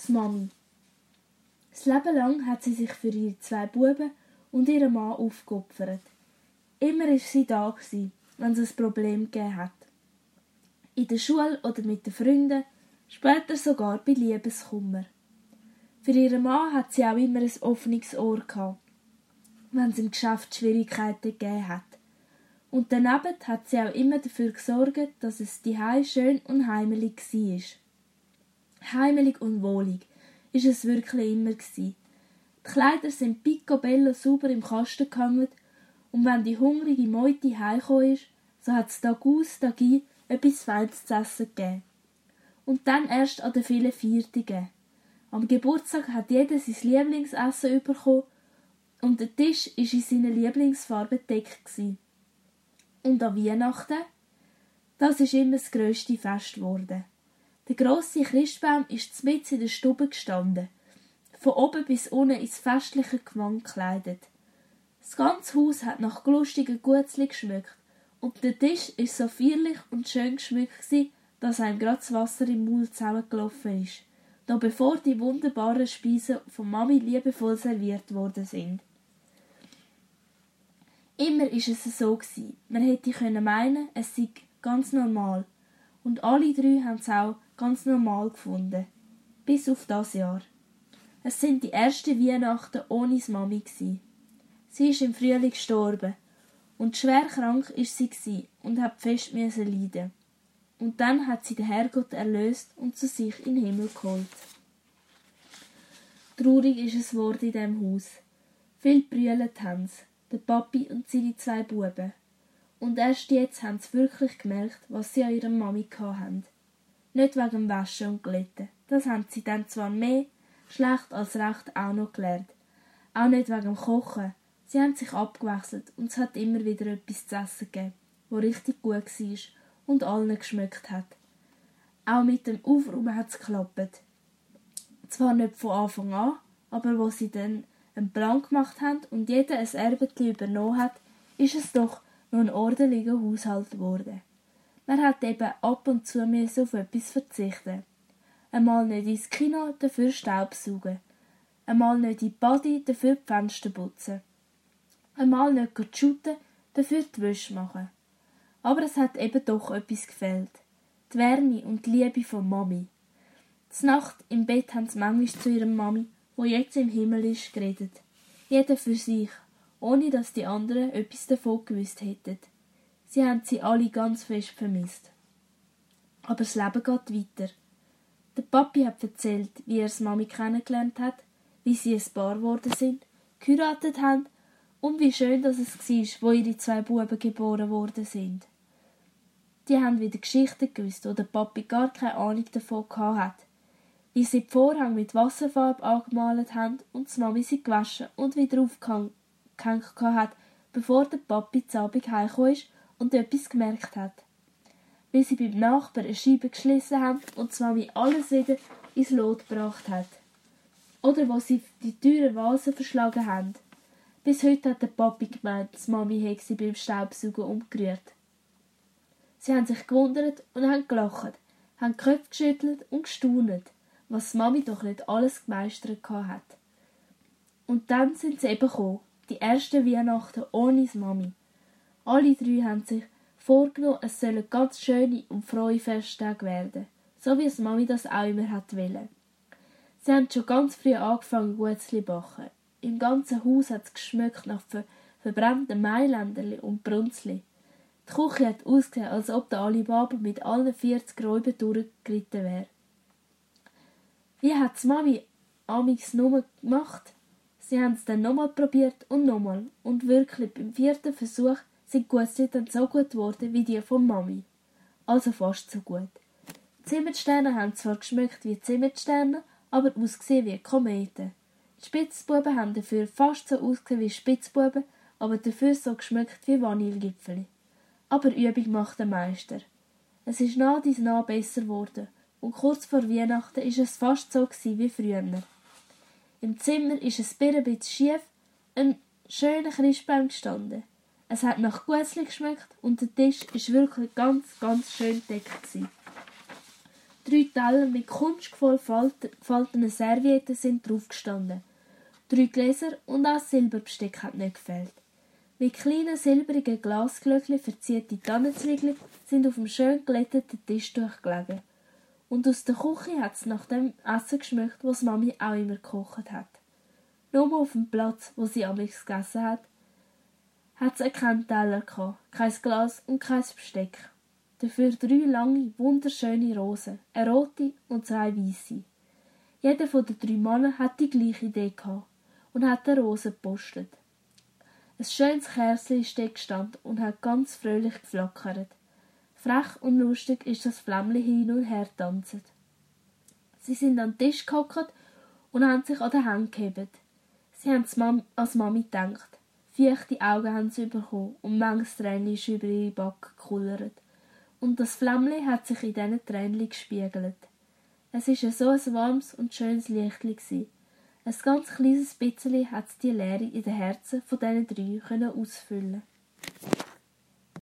Das Mami. Das Leben lang hat sie sich für ihre zwei Buben und ihren Mann aufgeopfert. Immer war sie da, wenn es ein Problem gegeben hat. In der Schule oder mit den Freunden, später sogar bei Liebeskummer. Für ihren Mann hat sie auch immer ein offenes Ohr gehabt, wenn es im Geschäft Schwierigkeiten gegeben hat. Und daneben hat sie auch immer dafür gesorgt, dass es die schön und heimelig war. Heimelig und wohlig ist es wirklich immer gewesen. Die Kleider sind picobello sauber im Kasten gehangen und wenn die hungrige Meute heimgekommen ist, so hat es Tag aus, Tag ein etwas Feines zu essen gegeben. Und dann erst an den vielen Viertigen. Am Geburtstag hat jeder sein Lieblingsessen bekommen und der Tisch ist in seiner Lieblingsfarbe bedeckt. Und an Weihnachten? Das ist immer das grösste Fest geworden. Der grosse Christbaum ist mitten in der Stube gestanden, von oben bis unten ins festliche Gewand gekleidet. Das ganze Haus hat nach lustigen Gutzli geschmückt und der Tisch ist so feierlich und schön geschmückt dass einem grad das Wasser im Mund zusammengelaufen ist, noch bevor die wunderbaren Speisen von Mami liebevoll serviert worden sind. Immer ist es so gewesen. Man hätte meinen, es sei ganz normal. Und alle drei haben es auch ganz normal gefunden. Bis auf das Jahr. Es sind die ersten Weihnachten ohne Mami gewesen. Sie ist im Frühling gestorben und schwer krank ist sie und hat fest leiden. Und dann hat sie den Herrgott erlöst und zu sich in den Himmel geholt. Traurig ist es Wort in dem Haus. Viel brüllt haben der Papi und seine zwei Buben. Und erst jetzt haben sie wirklich gemerkt, was sie an ihrer Mami hatten. Nicht wegen Waschen und Glätten. Das haben sie dann zwar mehr schlecht als recht auch noch gelernt. Auch nicht wegen Kochen. Sie haben sich abgewechselt und es hat immer wieder etwas zu essen gegeben, wo richtig gut war und allen geschmeckt hat. Auch mit dem Aufräumen hat es geklappt. Zwar nicht von Anfang an, aber wo sie dann einen Plan gemacht haben und jeder ein Erbetli übernommen hat, ist es doch noch ein ordentlicher Haushalt geworden. Man hat eben ab und zu müssen auf etwas verzichten. Einmal nicht ins Kino, dafür Staubsaugen. Einmal nicht in die Body, dafür die Fenster putzen. Einmal nicht shooten, dafür die Wäsche machen. Aber es hat eben doch etwas gefehlt. Die Wärme und die Liebe von Mami. Z Nacht im Bett haben sie manchmal zu ihrer Mami wo jetzt im Himmel ist, geredet. Jeder für sich, ohne dass die anderen etwas davon gewusst hätten. Sie haben sie alle ganz fest vermisst. Aber das Leben geht weiter. Der Papi hat erzählt, wie er das Mami kennengelernt hat, wie sie ein Paar geworden sind, geheiratet haben und wie schön dass es war, wo ihre zwei Buben geboren worden sind. Die haben wieder Geschichten gewusst, wo der Papi gar keine Ahnung davon hat wie sie die Vorhänge mit Wasserfarbe angemalt haben und die Mami sie gewaschen und wieder aufgehängt hat, bevor der Papi zu Abend heimgekommen ist und etwas gemerkt hat. Wie sie beim Nachbarn eine Scheibe geschlissen haben und die Mami alles wieder ins Lot gebracht hat. Oder wo sie die teuren Vasen verschlagen haben. Bis heute hat der Papi gemeint, die Mami hätte sie beim Staubsaugen umgerührt. Sie haben sich gewundert und haben gelacht, haben Köpfe geschüttelt und gestaunet was Mami doch nicht alles gemeistert hat. Und dann sind sie eben gekommen, die ersten Weihnachten ohne Mami. Alle drei haben sich vorgenommen, es sollen ganz schöne und frohe Festtage werden, so wie es Mami das auch immer hat wollen. Sie haben schon ganz früh angefangen, Gutzli backen. Im ganzen Haus hat es geschmeckt nach ver verbrannten Mailänderli und Brunzli. Die Küche hat ausgesehen, als ob der Alibaba mit allen 40 Räuben durchgeritten wäre. Wie hat's Mami amix nur gemacht? Sie haben's dann nochmal probiert und nochmal. Und wirklich, beim vierten Versuch sind dann so gut geworden wie die von Mami. Also fast so gut. Die Zimmersterne haben zwar geschmeckt wie Zimmersterne, aber ausgesehen wie Kometen. Die Spitzbuben haben dafür fast so ausgesehen wie Spitzbuben, aber dafür so geschmeckt wie Vanillegipfeli. Aber Übung macht den Meister. Es ist nah dies nah besser geworden und kurz vor Weihnachten ist es fast so wie früher. Im Zimmer ist es ein bisschen schief, ein schöner Christbaum gestanden. Es hat nach Gutzli geschmeckt und der Tisch ist wirklich ganz, ganz schön gedeckt. Drei Teller mit kunstvoll gefalteten Servietten sind draufgestanden. Drei Gläser und auch Silberbesteck hat nicht gefehlt. Mit kleinen silbrigen Glasglöckchen verzierte Tannenzwiebeln sind auf dem schön glätteten Tisch durchgelegen. Und aus der Küche hat's nach dem Essen geschmeckt, was Mami auch immer gekocht hat. Nur auf dem Platz, wo sie amigs gegessen hat, hat's keinen Teller gehabt, kein Glas und kein Besteck. Dafür drei lange, wunderschöne Rosen, eine rote und zwei weiße. Jeder von den drei Männern hat die gleiche Idee gehabt und hat eine Rose gepostet. Ein schönes Kerzchen ist dort gestanden und hat ganz fröhlich geflackert. Frech und lustig ist das Flämmchen hin und her tanzend. Sie sind an den Tisch gehockt und haben sich an den Händen gehebt. Sie haben Mam als Mami gedacht. Feuchte Augen haben sie bekommen und manches Tränchen ist über ihre Backe gekullert. Und das Flämmchen hat sich in diesen Tränchen gespiegelt. Es war so ein warmes und schönes Lichtchen. Ein ganz kleines bisschen hat die Leere in den Herzen von diesen drei ausfüllen